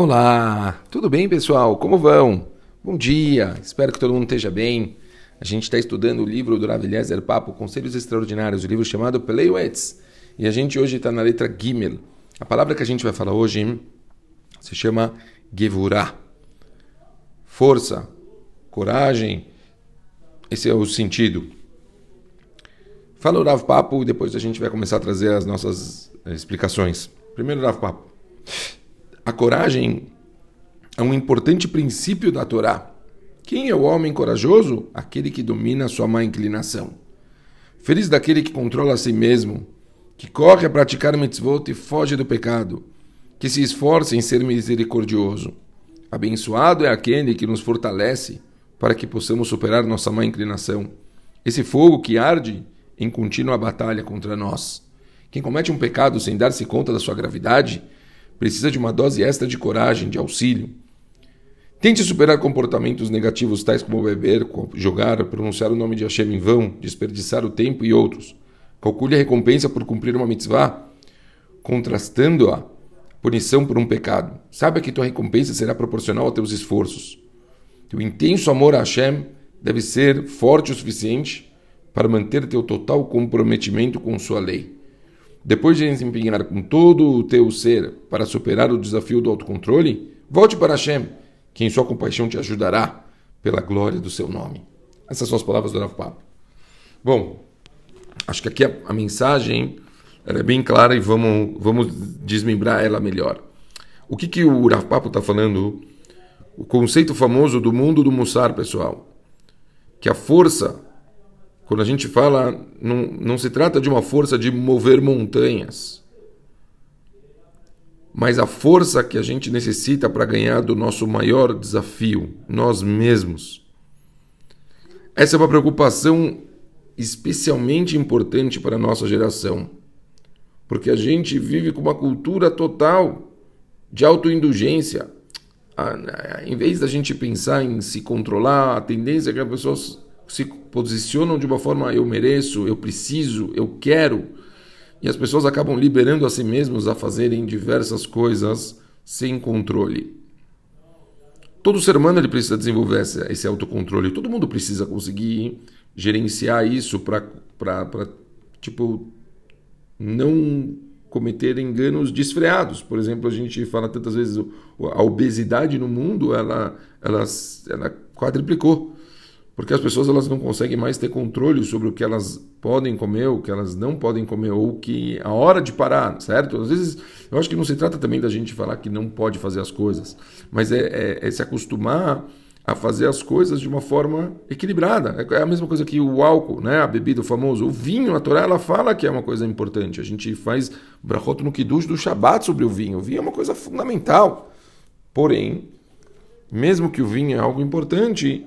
Olá, tudo bem pessoal? Como vão? Bom dia, espero que todo mundo esteja bem. A gente está estudando o livro do Rav Papo, Conselhos Extraordinários, o livro chamado Peleuetz. E a gente hoje está na letra Gimel. A palavra que a gente vai falar hoje se chama Gevurah. Força, coragem, esse é o sentido. Fala o Rav Papo e depois a gente vai começar a trazer as nossas explicações. Primeiro, Rav Papo. A coragem é um importante princípio da Torá. Quem é o homem corajoso? Aquele que domina a sua má inclinação. Feliz daquele que controla a si mesmo, que corre a praticar mitzvot e foge do pecado, que se esforça em ser misericordioso. Abençoado é aquele que nos fortalece para que possamos superar nossa má inclinação. Esse fogo que arde em contínua batalha contra nós. Quem comete um pecado sem dar-se conta da sua gravidade precisa de uma dose extra de coragem, de auxílio. Tente superar comportamentos negativos tais como beber, jogar, pronunciar o nome de Hashem em vão, desperdiçar o tempo e outros. Calcule a recompensa por cumprir uma mitzvah, contrastando a punição por um pecado. Saiba que tua recompensa será proporcional a teus esforços. Teu intenso amor a Hashem deve ser forte o suficiente para manter teu total comprometimento com sua lei. Depois de desempenhar com todo o teu ser para superar o desafio do autocontrole, volte para Hashem, que em sua compaixão te ajudará pela glória do seu nome. Essas são as palavras do Rav Papo. Bom, acho que aqui a, a mensagem é bem clara e vamos, vamos desmembrar ela melhor. O que, que o Rav Papo está falando? O conceito famoso do mundo do Mussar, pessoal. Que a força quando a gente fala, não, não se trata de uma força de mover montanhas, mas a força que a gente necessita para ganhar do nosso maior desafio, nós mesmos. Essa é uma preocupação especialmente importante para a nossa geração, porque a gente vive com uma cultura total de autoindulgência. Em vez da gente pensar em se controlar, a tendência é que as pessoas se posicionam de uma forma eu mereço, eu preciso, eu quero, e as pessoas acabam liberando a si mesmos a fazerem diversas coisas sem controle. Todo ser humano ele precisa desenvolver esse, esse autocontrole, todo mundo precisa conseguir gerenciar isso para tipo não cometer enganos desfreados. Por exemplo, a gente fala tantas vezes a obesidade no mundo ela, ela, ela quadriplicou porque as pessoas elas não conseguem mais ter controle sobre o que elas podem comer, o que elas não podem comer, ou que a hora de parar, certo? Às vezes eu acho que não se trata também da gente falar que não pode fazer as coisas, mas é, é, é se acostumar a fazer as coisas de uma forma equilibrada. É, é a mesma coisa que o álcool, né? a bebida, o famoso. O vinho, a Torá, ela fala que é uma coisa importante. A gente faz brachot no kiddush do Shabat sobre o vinho. O vinho é uma coisa fundamental. Porém, mesmo que o vinho é algo importante,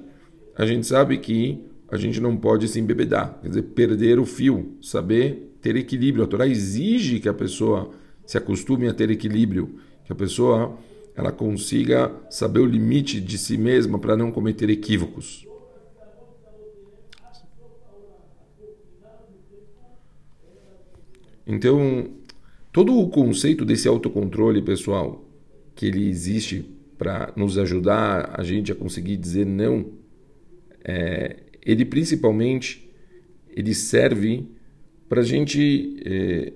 a gente sabe que a gente não pode se embebedar, quer dizer, perder o fio, saber ter equilíbrio. A Torá exige que a pessoa se acostume a ter equilíbrio, que a pessoa ela consiga saber o limite de si mesma para não cometer equívocos. Então, todo o conceito desse autocontrole, pessoal, que ele existe para nos ajudar a gente a conseguir dizer não é, ele principalmente ele serve para a gente é,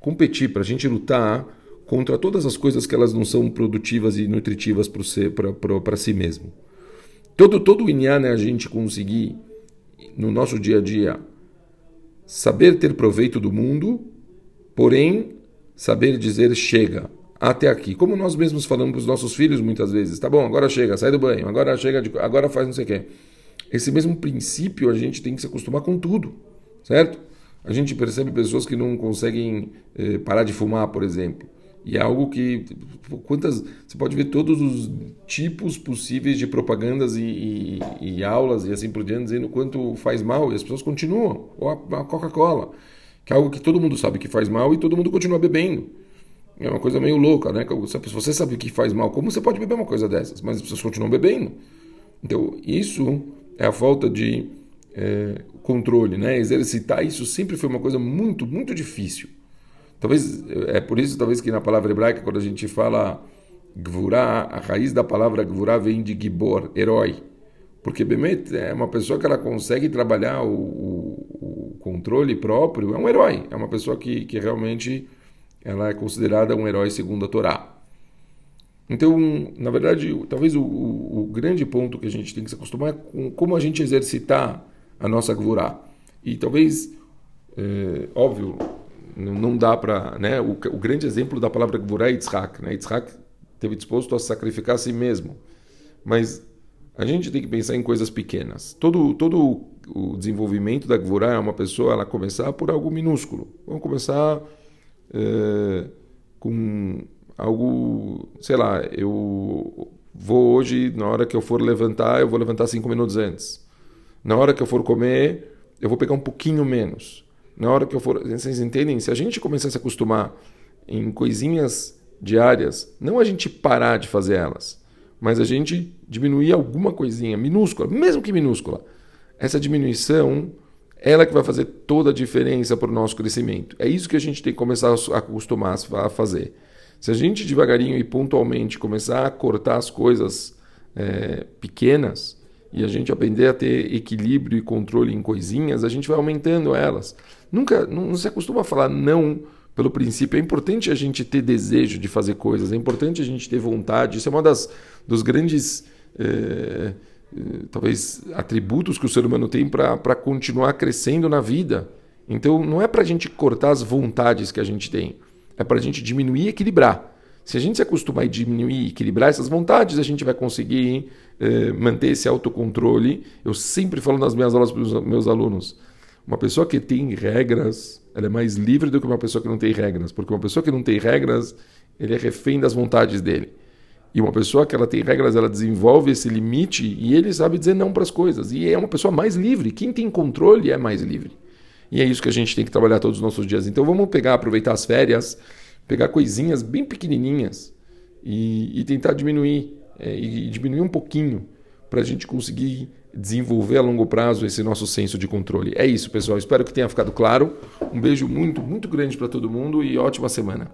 competir, para a gente lutar contra todas as coisas que elas não são produtivas e nutritivas para si mesmo. Todo, todo o Inyan é a gente conseguir, no nosso dia a dia, saber ter proveito do mundo, porém saber dizer chega, até aqui. Como nós mesmos falamos para os nossos filhos muitas vezes, tá bom, agora chega, sai do banho, agora chega, de, agora faz não sei o quê. Esse mesmo princípio a gente tem que se acostumar com tudo, certo? A gente percebe pessoas que não conseguem eh, parar de fumar, por exemplo. E é algo que quantas você pode ver todos os tipos possíveis de propagandas e, e, e aulas e assim por diante dizendo quanto faz mal e as pessoas continuam. Ou a, a Coca-Cola, que é algo que todo mundo sabe que faz mal e todo mundo continua bebendo. É uma coisa meio louca, né? Se você sabe o que faz mal, como você pode beber uma coisa dessas? Mas as pessoas continuam bebendo. Então, isso é a falta de é, controle, né? Exercitar isso sempre foi uma coisa muito, muito difícil. Talvez é por isso talvez que na palavra hebraica quando a gente fala gvurá, a raiz da palavra gvurá vem de gibor, herói. Porque Bemet é uma pessoa que ela consegue trabalhar o, o, o controle próprio, é um herói, é uma pessoa que, que realmente ela é considerada um herói segundo a Torá. Então, na verdade, talvez o, o, o, grande ponto que a gente tem que se acostumar é com como a gente exercitar a nossa gvurá. E talvez, é, óbvio, não dá para... Né, o, o, grande exemplo da palavra gvurá é Yitzhak. Né? Yitzhak esteve disposto a sacrificar a si mesmo. Mas a gente tem que pensar em coisas pequenas. Todo, todo o desenvolvimento da gvurá é uma pessoa ela começar por algo minúsculo. Vamos começar é, com algo, sei lá, eu vou hoje, na hora que eu for levantar, eu vou levantar cinco minutos antes. Na hora que eu for comer, eu vou pegar um pouquinho menos. Na hora que eu for. Vocês entendem? Se a gente começar a se acostumar em coisinhas diárias, não a gente parar de fazer elas, mas a gente diminuir alguma coisinha, minúscula, mesmo que minúscula. Essa diminuição, ela que vai fazer toda a diferença para o nosso crescimento. É isso que a gente tem que começar a acostumar a fazer. Se a gente devagarinho e pontualmente começar a cortar as coisas é, pequenas e a gente aprender a ter equilíbrio e controle em coisinhas, a gente vai aumentando elas. Nunca, não, não se acostuma a falar não pelo princípio. É importante a gente ter desejo de fazer coisas, é importante a gente ter vontade. Isso é uma das dos grandes é, talvez atributos que o ser humano tem para continuar crescendo na vida. Então não é para a gente cortar as vontades que a gente tem. É para a gente diminuir e equilibrar. Se a gente se acostumar a diminuir e equilibrar essas vontades, a gente vai conseguir eh, manter esse autocontrole. Eu sempre falo nas minhas aulas para os meus alunos: uma pessoa que tem regras, ela é mais livre do que uma pessoa que não tem regras, porque uma pessoa que não tem regras, ele é refém das vontades dele. E uma pessoa que ela tem regras, ela desenvolve esse limite e ele sabe dizer não para as coisas. E é uma pessoa mais livre. Quem tem controle é mais livre. E é isso que a gente tem que trabalhar todos os nossos dias. Então vamos pegar, aproveitar as férias, pegar coisinhas bem pequenininhas e, e tentar diminuir, é, e diminuir um pouquinho para a gente conseguir desenvolver a longo prazo esse nosso senso de controle. É isso, pessoal. Espero que tenha ficado claro. Um beijo muito, muito grande para todo mundo e ótima semana.